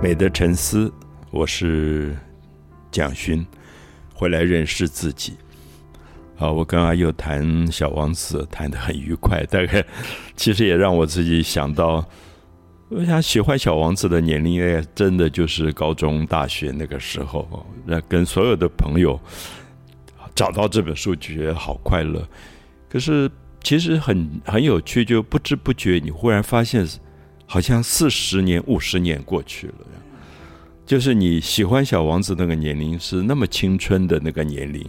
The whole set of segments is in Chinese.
美的沉思，我是蒋勋，回来认识自己。好，我跟阿佑谈《小王子》，谈得很愉快。大概 其实也让我自己想到，我想喜欢《小王子》的年龄，真的就是高中、大学那个时候。那跟所有的朋友找到这本书，觉得好快乐。可是其实很很有趣，就不知不觉，你忽然发现。好像四十年、五十年过去了，就是你喜欢小王子那个年龄是那么青春的那个年龄，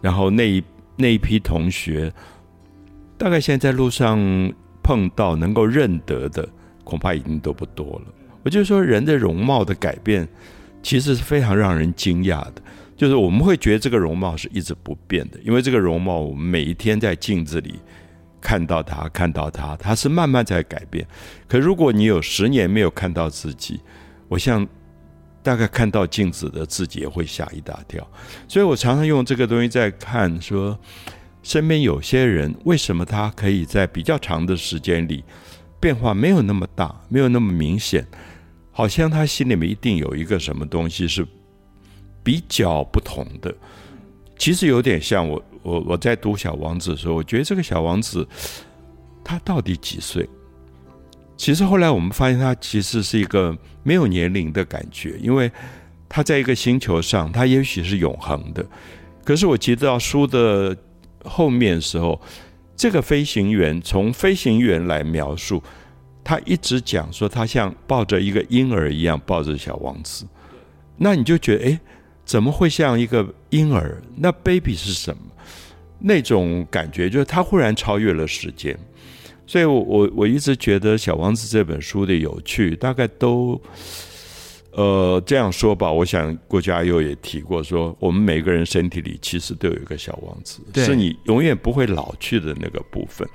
然后那一那一批同学，大概现在在路上碰到能够认得的，恐怕已经都不多了。我就说，人的容貌的改变，其实是非常让人惊讶的。就是我们会觉得这个容貌是一直不变的，因为这个容貌，我们每一天在镜子里。看到他，看到他，他是慢慢在改变。可如果你有十年没有看到自己，我想大概看到镜子的自己也会吓一大跳。所以我常常用这个东西在看，说身边有些人为什么他可以在比较长的时间里变化没有那么大，没有那么明显，好像他心里面一定有一个什么东西是比较不同的。其实有点像我。我我在读《小王子》的时候，我觉得这个小王子他到底几岁？其实后来我们发现，他其实是一个没有年龄的感觉，因为他在一个星球上，他也许是永恒的。可是我记得书的后面的时候，这个飞行员从飞行员来描述，他一直讲说他像抱着一个婴儿一样抱着小王子，那你就觉得，哎，怎么会像一个婴儿？那 baby 是什么？那种感觉就是他忽然超越了时间，所以我我我一直觉得《小王子》这本书的有趣，大概都，呃，这样说吧。我想郭嘉佑也提过，说我们每个人身体里其实都有一个小王子，是你永远不会老去的那个部分。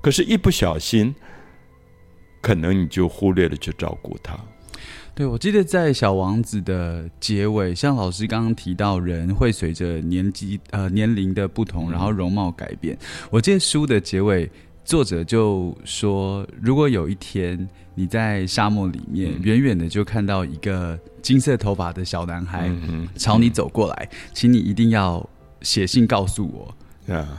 可是，一不小心，可能你就忽略了去照顾他。对，我记得在《小王子》的结尾，像老师刚刚提到，人会随着年纪呃年龄的不同，然后容貌改变。我记得书的结尾，作者就说，如果有一天你在沙漠里面，远远的就看到一个金色头发的小男孩朝你走过来，请你一定要写信告诉我。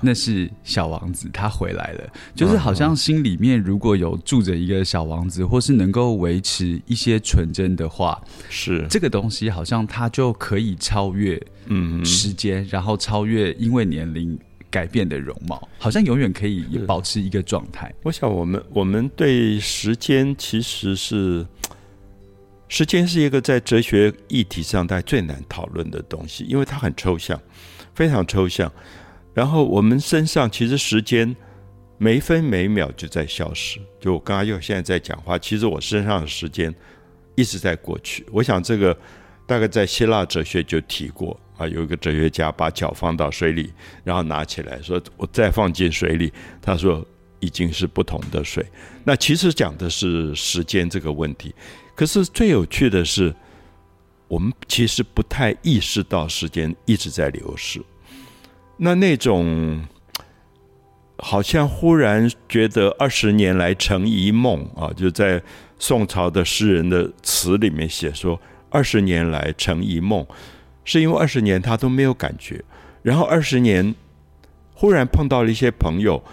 那是小王子，他回来了。就是好像心里面如果有住着一个小王子，或是能够维持一些纯真的话，是这个东西，好像它就可以超越嗯时间，然后超越因为年龄改变的容貌，好像永远可以保持一个状态。我想，我们我们对时间其实是时间是一个在哲学议题上大最难讨论的东西，因为它很抽象，非常抽象。然后我们身上其实时间每分每秒就在消失。就我刚刚又现在在讲话，其实我身上的时间一直在过去。我想这个大概在希腊哲学就提过啊，有一个哲学家把脚放到水里，然后拿起来说：“我再放进水里。”他说：“已经是不同的水。”那其实讲的是时间这个问题。可是最有趣的是，我们其实不太意识到时间一直在流逝。那那种，好像忽然觉得二十年来成一梦啊，就在宋朝的诗人的词里面写说，二十年来成一梦，是因为二十年他都没有感觉，然后二十年忽然碰到了一些朋友，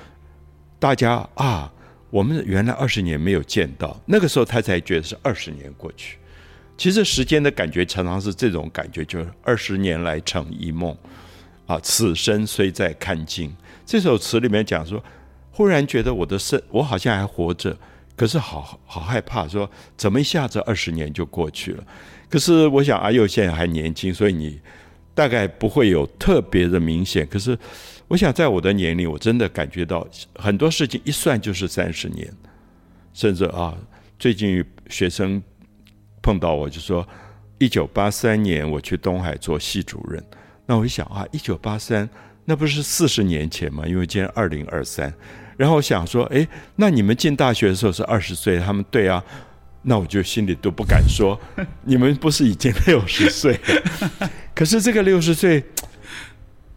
大家啊，我们原来二十年没有见到，那个时候他才觉得是二十年过去。其实时间的感觉常常是这种感觉，就是二十年来成一梦。啊，此生虽在看尽。这首词里面讲说，忽然觉得我的生，我好像还活着，可是好好害怕，说怎么一下子二十年就过去了？可是我想阿佑现在还年轻，所以你大概不会有特别的明显。可是我想在我的年龄，我真的感觉到很多事情一算就是三十年，甚至啊，最近学生碰到我就说，一九八三年我去东海做系主任。那我一想啊，一九八三，那不是四十年前吗？因为今天二零二三，然后我想说，哎，那你们进大学的时候是二十岁，他们对啊，那我就心里都不敢说，你们不是已经六十岁？可是这个六十岁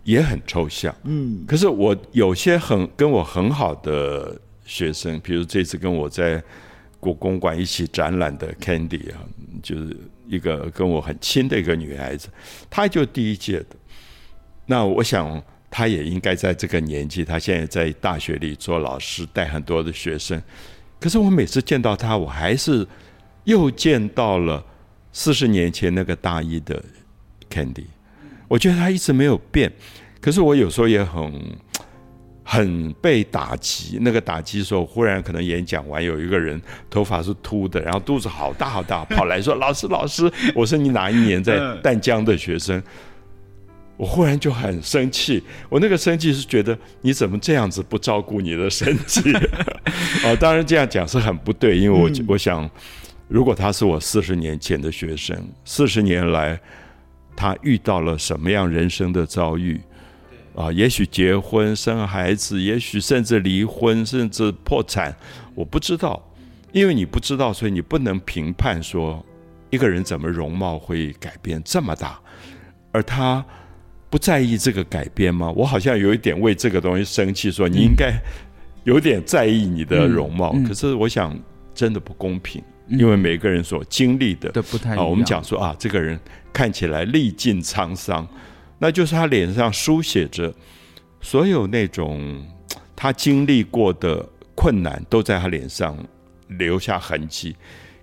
也很抽象，嗯。可是我有些很跟我很好的学生，比如这次跟我在故公馆一起展览的 Candy 啊，就是一个跟我很亲的一个女孩子，她就第一届的。那我想，她也应该在这个年纪，她现在在大学里做老师，带很多的学生。可是我每次见到她，我还是又见到了四十年前那个大一的 Candy。我觉得她一直没有变，可是我有时候也很。很被打击，那个打击的时候，忽然可能演讲完，有一个人头发是秃的，然后肚子好大好大，跑来说：“老师，老师，我是你哪一年在淡江的学生？”我忽然就很生气，我那个生气是觉得你怎么这样子不照顾你的身体？哦，当然这样讲是很不对，因为我我想，如果他是我四十年前的学生，四十年来他遇到了什么样人生的遭遇？啊，也许结婚生孩子，也许甚至离婚，甚至破产，我不知道，因为你不知道，所以你不能评判说一个人怎么容貌会改变这么大，而他不在意这个改变吗？我好像有一点为这个东西生气，说你应该有点在意你的容貌，可是我想真的不公平，因为每个人所经历的都不太一样。我们讲说啊，这个人看起来历尽沧桑。那就是他脸上书写着所有那种 他经历过的困难，都在他脸上留下痕迹。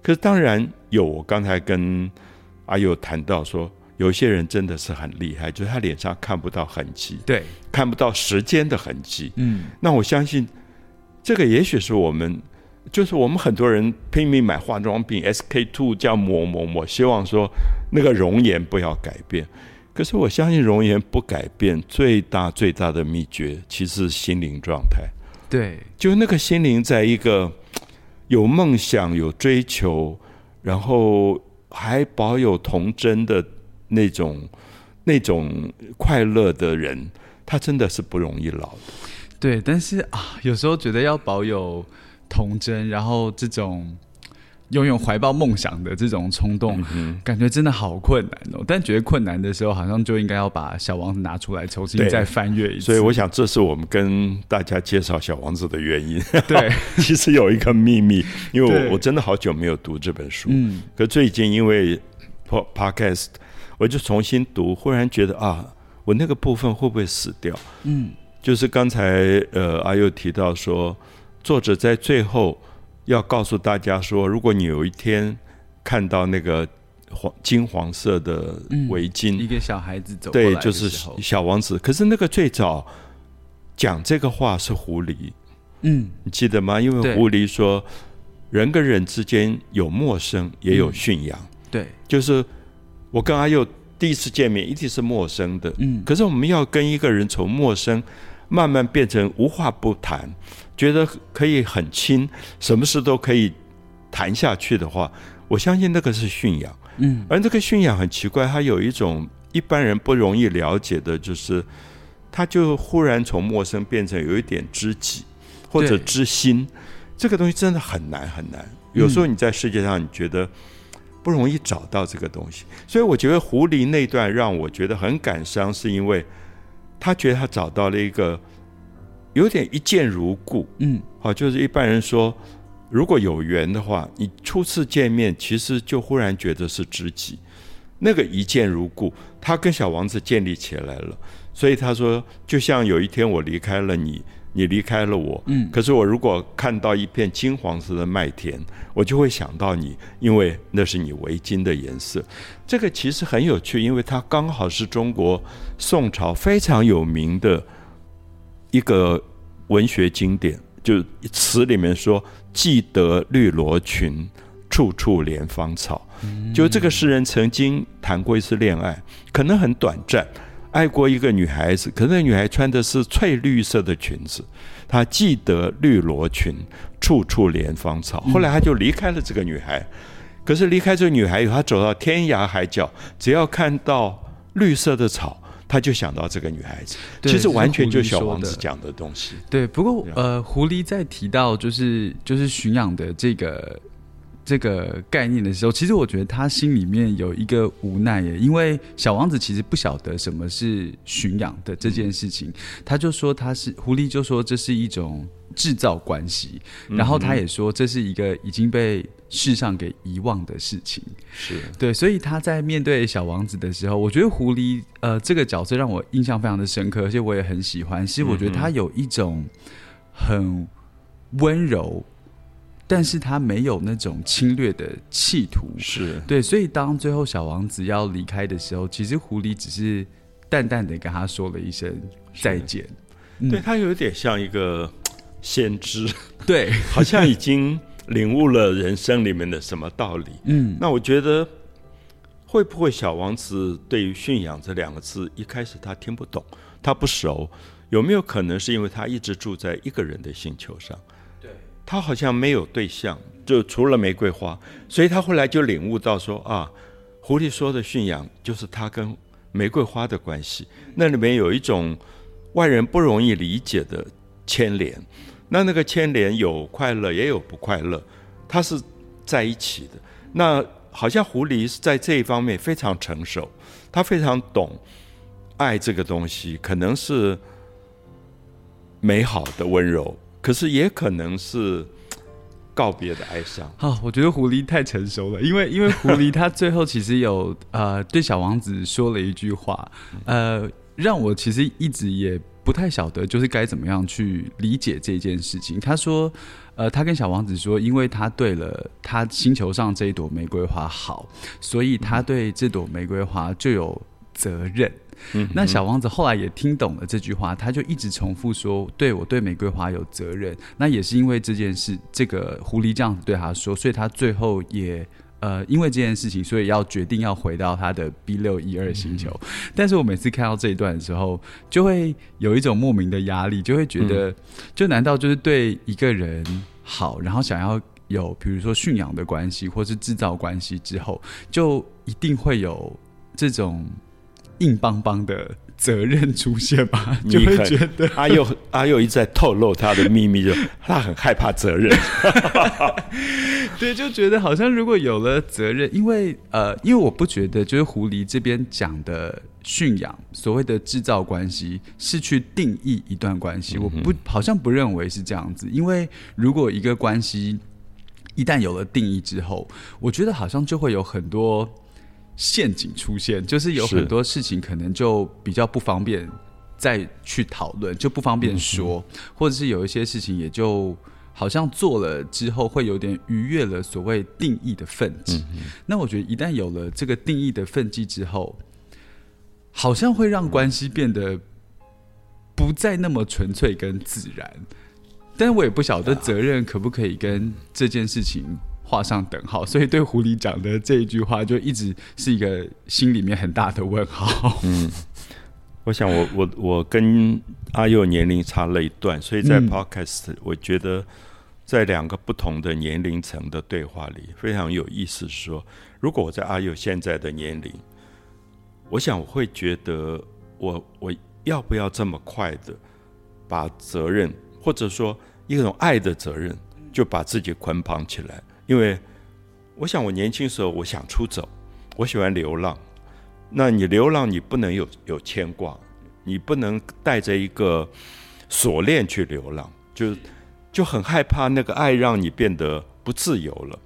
可是当然有，我刚才跟阿友谈到说，有些人真的是很厉害，就是他脸上看不到痕迹，对，看不到时间的痕迹。嗯，那我相信这个也许是我们，就是我们很多人拼命买化妆品，SK two 叫抹抹抹，希望说那个容颜不要改变。可是我相信容颜不改变，最大最大的秘诀其实是心灵状态。对，就那个心灵在一个有梦想、有追求，然后还保有童真的那种那种快乐的人，他真的是不容易老的。对，但是啊，有时候觉得要保有童真，然后这种。拥有怀抱梦想的这种冲动，感觉真的好困难哦。但觉得困难的时候，好像就应该要把小王子拿出来重新再翻阅一次。所以，我想这是我们跟大家介绍小王子的原因。对，其实有一个秘密，因为我我真的好久没有读这本书。嗯，可最近因为 podcast，我就重新读，忽然觉得啊，我那个部分会不会死掉？嗯，就是刚才呃阿佑提到说，作者在最后。要告诉大家说，如果你有一天看到那个黄金黄色的围巾，一个小孩子走，对，就是小王子。可是那个最早讲这个话是狐狸，嗯，你记得吗？因为狐狸说，人跟人之间有陌生，也有驯养。对，就是我跟阿佑第一次见面，一定是陌生的，嗯。可是我们要跟一个人从陌生慢慢变成无话不谈。觉得可以很亲，什么事都可以谈下去的话，我相信那个是驯养。嗯，而这个驯养很奇怪，它有一种一般人不容易了解的，就是他就忽然从陌生变成有一点知己或者知心，这个东西真的很难很难。有时候你在世界上你觉得不容易找到这个东西，所以我觉得狐狸那段让我觉得很感伤，是因为他觉得他找到了一个。有点一见如故，嗯，好，就是一般人说，如果有缘的话，你初次见面，其实就忽然觉得是知己，那个一见如故，他跟小王子建立起来了。所以他说，就像有一天我离开了你，你离开了我，嗯，可是我如果看到一片金黄色的麦田，我就会想到你，因为那是你围巾的颜色。这个其实很有趣，因为它刚好是中国宋朝非常有名的。一个文学经典，就词里面说“记得绿罗裙，处处怜芳草”。就这个诗人曾经谈过一次恋爱，可能很短暂，爱过一个女孩子，可那女孩穿的是翠绿色的裙子。他记得绿罗裙，处处怜芳草。后来他就离开了这个女孩，可是离开这个女孩以后，他走到天涯海角，只要看到绿色的草。他就想到这个女孩子，其实完全就小王子讲的东西。对，不过呃，狐狸在提到就是就是驯养的这个这个概念的时候，其实我觉得他心里面有一个无奈耶，因为小王子其实不晓得什么是驯养的这件事情，他就说他是狐狸，就说这是一种制造关系，然后他也说这是一个已经被世上给遗忘的事情，是。对，所以他在面对小王子的时候，我觉得狐狸呃这个角色让我印象非常的深刻，而且我也很喜欢。其实我觉得他有一种很温柔。但是他没有那种侵略的企图，是。对，所以当最后小王子要离开的时候，其实狐狸只是淡淡的跟他说了一声再见，对他有点像一个 先知，对，好像已经领悟了人生里面的什么道理。嗯，那我觉得会不会小王子对于驯养这两个字一开始他听不懂，他不熟，有没有可能是因为他一直住在一个人的星球上？对他好像没有对象，就除了玫瑰花，所以他后来就领悟到说啊，狐狸说的驯养就是他跟玫瑰花的关系，那里面有一种外人不容易理解的牵连，那那个牵连有快乐也有不快乐，它是在一起的。那好像狐狸是在这一方面非常成熟，他非常懂爱这个东西，可能是美好的温柔。可是也可能是告别的哀伤。好，我觉得狐狸太成熟了，因为因为狐狸它最后其实有呃对小王子说了一句话，呃，让我其实一直也不太晓得就是该怎么样去理解这件事情。他说，呃，他跟小王子说，因为他对了他星球上这一朵玫瑰花好，所以他对这朵玫瑰花就有责任。嗯那小王子后来也听懂了这句话，他就一直重复说：“对我对玫瑰花有责任。”那也是因为这件事，这个狐狸这样子对他说，所以他最后也呃，因为这件事情，所以要决定要回到他的 B 六一二星球。但是我每次看到这一段的时候，就会有一种莫名的压力，就会觉得，就难道就是对一个人好，然后想要有比如说驯养的关系，或是制造关系之后，就一定会有这种。硬邦邦的责任出现吧，就会觉得阿佑阿佑一直在透露他的秘密，就他很害怕责任。对，就觉得好像如果有了责任，因为呃，因为我不觉得就是狐狸这边讲的驯养，所谓的制造关系是去定义一段关系，我不好像不认为是这样子。因为如果一个关系一旦有了定义之后，我觉得好像就会有很多。陷阱出现，就是有很多事情可能就比较不方便再去讨论，就不方便说，或者是有一些事情也就好像做了之后会有点逾越了所谓定义的分际。那我觉得一旦有了这个定义的分际之后，好像会让关系变得不再那么纯粹跟自然。但是我也不晓得责任可不可以跟这件事情。画上等号，所以对狐狸讲的这一句话就一直是一个心里面很大的问号。嗯，我想我我我跟阿佑年龄差了一段，所以在 Podcast 我觉得在两个不同的年龄层的对话里非常有意思。说如果我在阿佑现在的年龄，我想我会觉得我我要不要这么快的把责任或者说一种爱的责任就把自己捆绑起来。因为我想，我年轻时候我想出走，我喜欢流浪。那你流浪，你不能有有牵挂，你不能带着一个锁链去流浪，就就很害怕那个爱让你变得不自由了。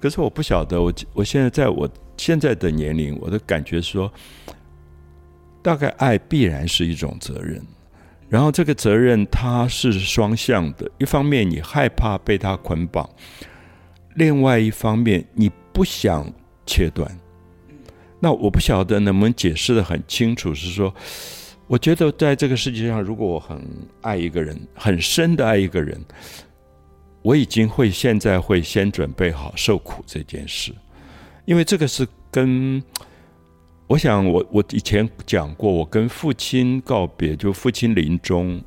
可是我不晓得，我我现在在我现在的年龄，我的感觉说，大概爱必然是一种责任，然后这个责任它是双向的，一方面你害怕被它捆绑。另外一方面，你不想切断，那我不晓得能不能解释的很清楚。是说，我觉得在这个世界上，如果我很爱一个人，很深的爱一个人，我已经会现在会先准备好受苦这件事，因为这个是跟我想我我以前讲过，我跟父亲告别，就父亲临终，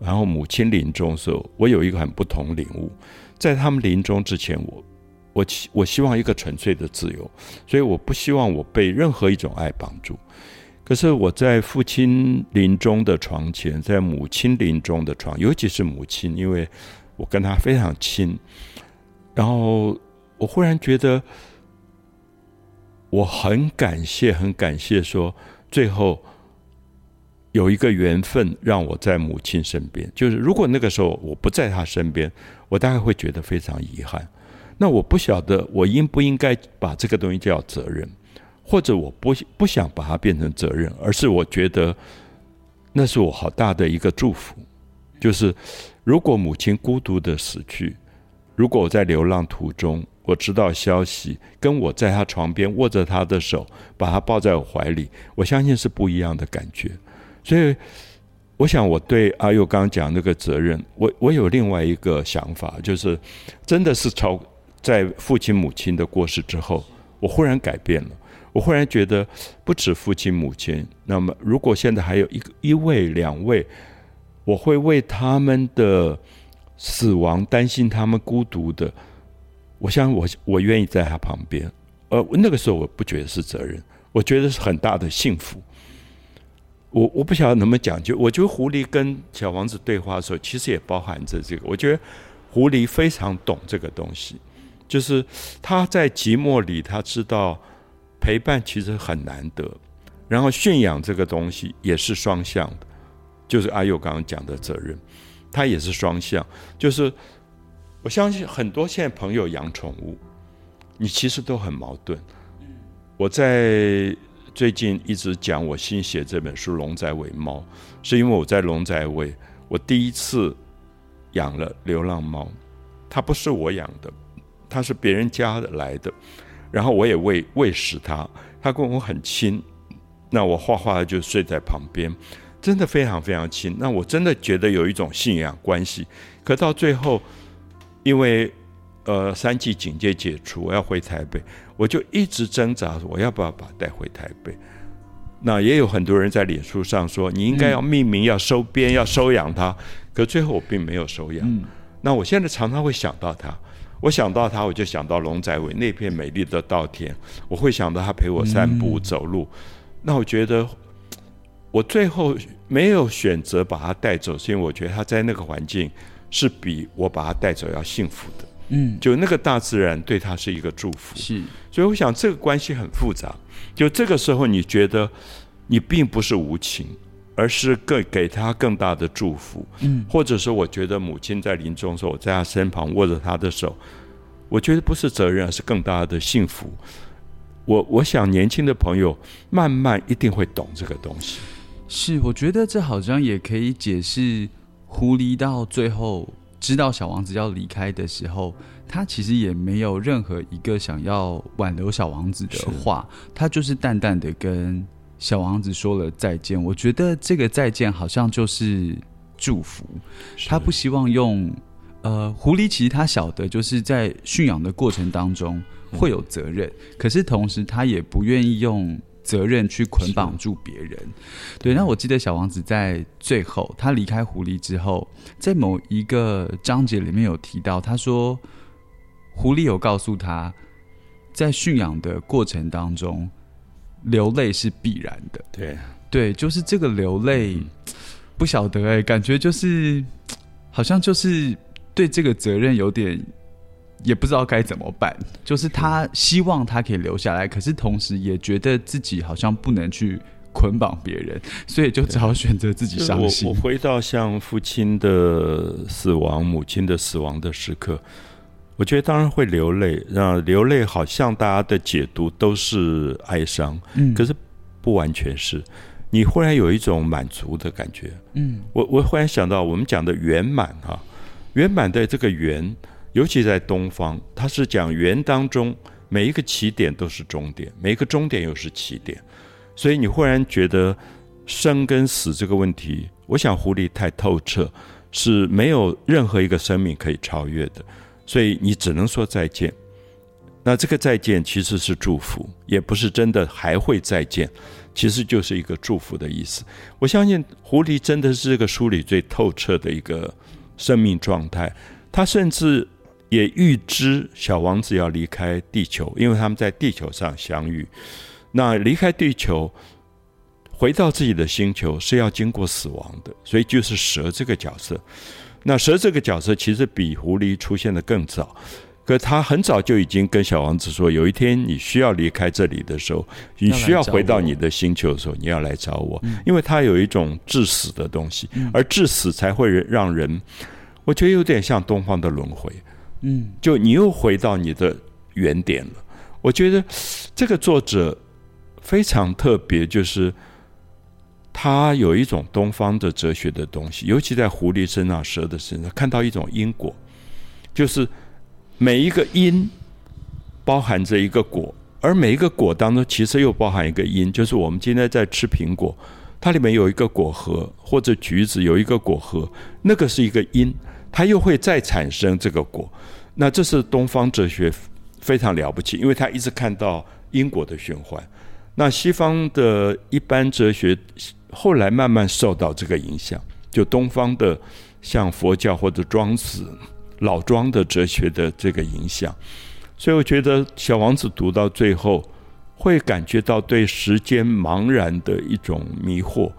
然后母亲临终的时候，我有一个很不同领悟。在他们临终之前，我我希我希望一个纯粹的自由，所以我不希望我被任何一种爱绑住。可是我在父亲临终的床前，在母亲临终的床，尤其是母亲，因为我跟她非常亲，然后我忽然觉得，我很感谢，很感谢，说最后有一个缘分让我在母亲身边。就是如果那个时候我不在她身边，我大概会觉得非常遗憾。那我不晓得我应不应该把这个东西叫责任，或者我不不想把它变成责任，而是我觉得那是我好大的一个祝福。就是如果母亲孤独的死去，如果我在流浪途中。我知道消息，跟我在她床边握着她的手，把她抱在我怀里，我相信是不一样的感觉。所以，我想我对阿佑刚刚讲那个责任，我我有另外一个想法，就是真的是超在父亲母亲的过世之后，我忽然改变了。我忽然觉得，不止父亲母亲，那么如果现在还有一个一位两位，我会为他们的死亡担心，他们孤独的。我想，我我愿意在他旁边，呃，那个时候我不觉得是责任，我觉得是很大的幸福。我我不晓得能不能讲就，我觉得狐狸跟小王子对话的时候，其实也包含着这个。我觉得狐狸非常懂这个东西，就是他在寂寞里，他知道陪伴其实很难得，然后驯养这个东西也是双向的，就是阿佑刚刚讲的责任，他也是双向，就是。我相信很多现在朋友养宠物，你其实都很矛盾。我在最近一直讲我新写这本书《龙仔尾猫》，是因为我在龙仔尾，我第一次养了流浪猫，它不是我养的，它是别人家的来的，然后我也喂喂食它，它跟我很亲，那我画画就睡在旁边，真的非常非常亲。那我真的觉得有一种信仰关系，可到最后。因为，呃，三级警戒解除，我要回台北，我就一直挣扎，我要不要把带回台北？那也有很多人在脸书上说，你应该要命名，要收编，要收养它。可最后我并没有收养。那我现在常常会想到他，我想到他，我就想到龙仔尾那片美丽的稻田，我会想到他陪我散步走路。那我觉得，我最后没有选择把他带走，是因为我觉得他在那个环境。是比我把他带走要幸福的，嗯，就那个大自然对他是一个祝福，是，所以我想这个关系很复杂。就这个时候，你觉得你并不是无情，而是更给他更大的祝福，嗯，或者是，我觉得母亲在临终的时候，我在他身旁握着他的手，我觉得不是责任，而是更大的幸福。我我想年轻的朋友慢慢一定会懂这个东西。是，我觉得这好像也可以解释。狐狸到最后知道小王子要离开的时候，他其实也没有任何一个想要挽留小王子的话，他就是淡淡的跟小王子说了再见。我觉得这个再见好像就是祝福，他不希望用呃，狐狸其实他晓得就是在驯养的过程当中会有责任，可是同时他也不愿意用。责任去捆绑住别人，对。那我记得小王子在最后他离开狐狸之后，在某一个章节里面有提到，他说狐狸有告诉他，在驯养的过程当中，流泪是必然的。对，对，就是这个流泪，不晓得哎，感觉就是好像就是对这个责任有点。也不知道该怎么办，就是他希望他可以留下来，可是同时也觉得自己好像不能去捆绑别人，所以就只好选择自己伤心。我回到像父亲的死亡、母亲的死亡的时刻，我觉得当然会流泪。那流泪好像大家的解读都是哀伤，嗯，可是不完全是。你忽然有一种满足的感觉，嗯，我我忽然想到我们讲的圆满啊，圆满的这个圆。尤其在东方，它是讲圆当中每一个起点都是终点，每一个终点又是起点，所以你忽然觉得生跟死这个问题，我想狐狸太透彻，是没有任何一个生命可以超越的，所以你只能说再见。那这个再见其实是祝福，也不是真的还会再见，其实就是一个祝福的意思。我相信狐狸真的是这个书里最透彻的一个生命状态，它甚至。也预知小王子要离开地球，因为他们在地球上相遇。那离开地球，回到自己的星球是要经过死亡的，所以就是蛇这个角色。那蛇这个角色其实比狐狸出现的更早，可他很早就已经跟小王子说，有一天你需要离开这里的时候，你需要回到你的星球的时候，你要来找我，因为他有一种致死的东西，而致死才会让人，我觉得有点像东方的轮回，嗯，就你又回到你的原点了。我觉得这个作者非常特别，就是他有一种东方的哲学的东西，尤其在狐狸身上、蛇的身上，看到一种因果，就是。每一个因包含着一个果，而每一个果当中其实又包含一个因，就是我们今天在吃苹果，它里面有一个果核，或者橘子有一个果核，那个是一个因，它又会再产生这个果。那这是东方哲学非常了不起，因为他一直看到因果的循环。那西方的一般哲学后来慢慢受到这个影响，就东方的像佛教或者庄子。老庄的哲学的这个影响，所以我觉得《小王子》读到最后，会感觉到对时间茫然的一种迷惑。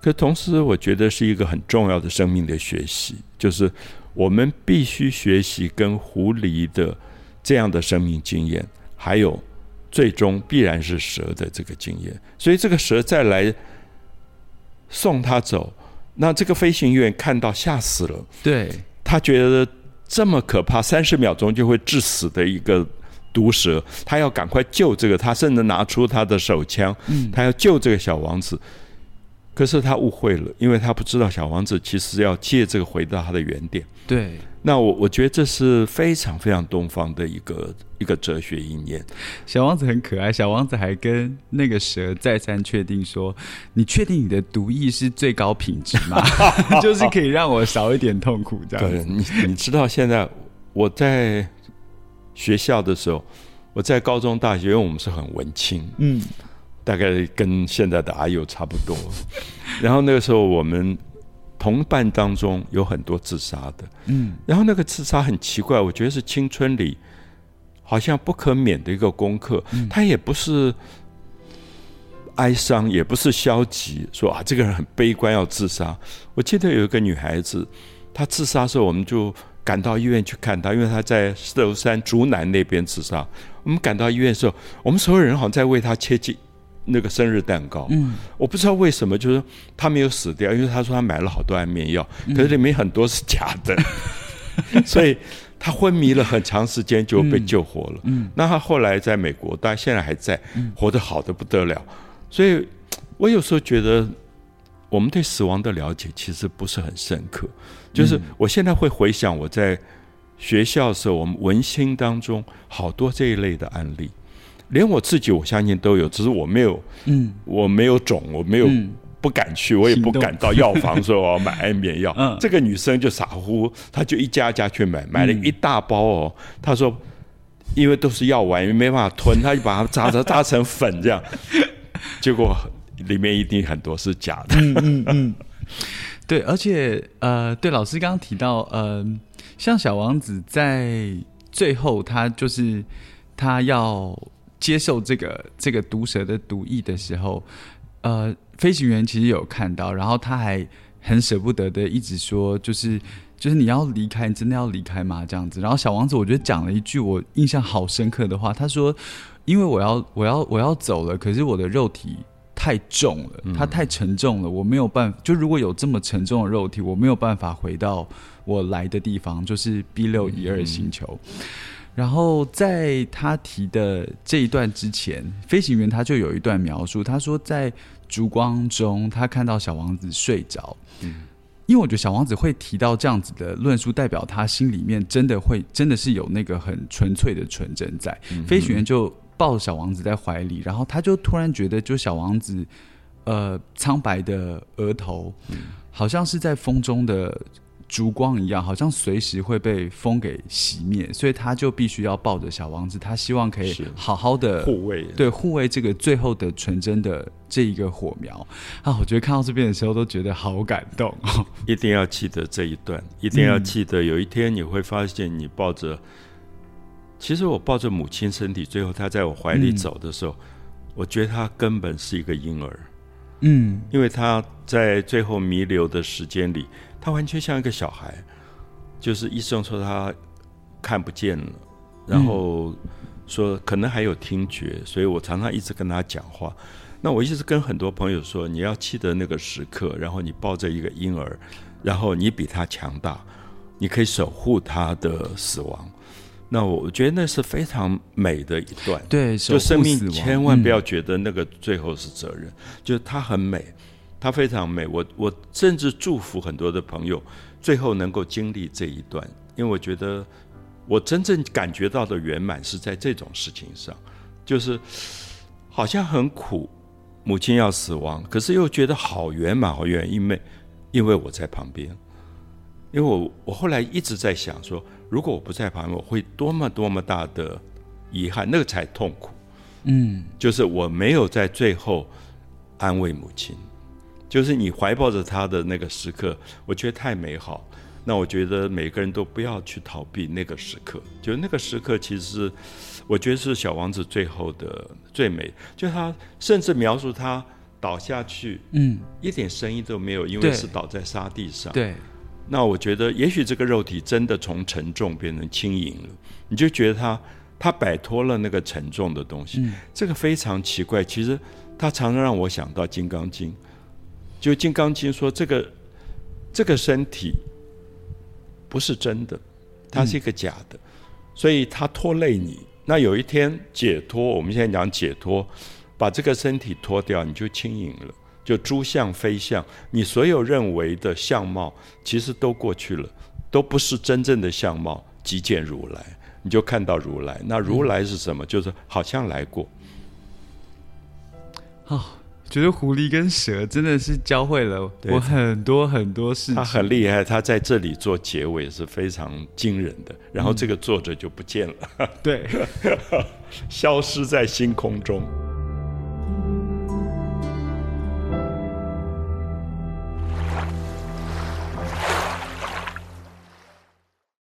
可同时，我觉得是一个很重要的生命的学习，就是我们必须学习跟狐狸的这样的生命经验，还有最终必然是蛇的这个经验。所以，这个蛇再来送他走，那这个飞行员看到吓死了，对他觉得。这么可怕，三十秒钟就会致死的一个毒蛇，他要赶快救这个，他甚至拿出他的手枪，他要救这个小王子。可是他误会了，因为他不知道小王子其实要借这个回到他的原点。对。那我我觉得这是非常非常东方的一个一个哲学意念。小王子很可爱，小王子还跟那个蛇再三确定说：“你确定你的毒液是最高品质吗？就是可以让我少一点痛苦这样。”对，你你知道现在我在学校的时候，我在高中大学，因为我们是很文青，嗯，大概跟现在的阿友差不多。然后那个时候我们。同伴当中有很多自杀的，嗯，然后那个自杀很奇怪，我觉得是青春里好像不可免的一个功课。他也不是哀伤，也不是消极，说啊这个人很悲观要自杀。我记得有一个女孩子，她自杀的时候，我们就赶到医院去看她，因为她在石头山竹南那边自杀。我们赶到医院的时候，我们所有人好像在为她切记。那个生日蛋糕，嗯，我不知道为什么，就是他没有死掉，因为他说他买了好多安眠药，可是里面很多是假的，所以他昏迷了很长时间就被救活了。嗯，那他后来在美国，但现在还在，活得好的不得了。所以我有时候觉得，我们对死亡的了解其实不是很深刻。就是我现在会回想我在学校的时候，我们文心当中好多这一类的案例。连我自己，我相信都有，只是我没有，嗯，我没有种，我没有不敢去，我也不敢到药房 说我要买安眠药。嗯，这个女生就傻乎乎，她就一家家去买，买了一大包哦。她说，因为都是药丸，因为没办法吞，她就把它榨成榨成粉这样。结果里面一定很多是假的。嗯嗯嗯，对，而且呃，对，老师刚刚提到，呃，像小王子在最后，他就是他要。接受这个这个毒蛇的毒液的时候，呃，飞行员其实有看到，然后他还很舍不得的一直说，就是就是你要离开，你真的要离开吗？这样子。然后小王子我觉得讲了一句我印象好深刻的话，他说：“因为我要我要我要走了，可是我的肉体太重了，它太沉重了，我没有办法。就如果有这么沉重的肉体，我没有办法回到我来的地方，就是 B 六一二星球。”然后在他提的这一段之前，飞行员他就有一段描述，他说在烛光中，他看到小王子睡着。嗯，因为我觉得小王子会提到这样子的论述，代表他心里面真的会真的是有那个很纯粹的纯真在。飞行员就抱着小王子在怀里，然后他就突然觉得，就小王子呃苍白的额头，好像是在风中的。烛光一样，好像随时会被风给熄灭，所以他就必须要抱着小王子，他希望可以好好的护卫，对护卫这个最后的纯真的这一个火苗啊！我觉得看到这边的时候都觉得好感动哦。一定要记得这一段，一定要记得，有一天你会发现，你抱着，其实我抱着母亲身体，最后她在我怀里走的时候，我觉得她根本是一个婴儿，嗯，因为他在最后弥留的时间里。”他完全像一个小孩，就是医生说他看不见了，然后说可能还有听觉，所以我常常一直跟他讲话。那我一直跟很多朋友说，你要记得那个时刻，然后你抱着一个婴儿，然后你比他强大，你可以守护他的死亡。那我觉得那是非常美的一段，对，就生命千万不要嗯觉得那个最后是责任，就是它很美，它非常美。我我甚至祝福很多的朋友最后能够经历这一段，因为我觉得我真正感觉到的圆满是在这种事情上，就是好像很苦，母亲要死亡，可是又觉得好圆满，好圆满，因为因为我在旁边。因为我我后来一直在想说，如果我不在旁边，我会多么多么大的遗憾，那个才痛苦。嗯，就是我没有在最后安慰母亲，就是你怀抱着她的那个时刻，我觉得太美好。那我觉得每个人都不要去逃避那个时刻，就那个时刻，其实是我觉得是小王子最后的最美，就他甚至描述他倒下去，嗯，一点声音都没有，因为是倒在沙地上。对，那我觉得，也许这个肉体真的从沉重变成轻盈了，你就觉得他他摆脱了那个沉重的东西，这个非常奇怪。其实他常常让我想到《金刚经》，就《金刚经》说这个这个身体不是真的，它是一个假的，所以它拖累你。那有一天解脱，我们现在讲解脱，把这个身体脱掉，你就轻盈了。就诸相非相，你所有认为的相貌，其实都过去了，都不是真正的相貌。即见如来，你就看到如来。那如来是什么？就是好像来过。哦觉得狐狸跟蛇真的是教会了我很多很多事情。他很厉害，他在这里做结尾是非常惊人的。然后这个作者就不见了，对。消失在星空中。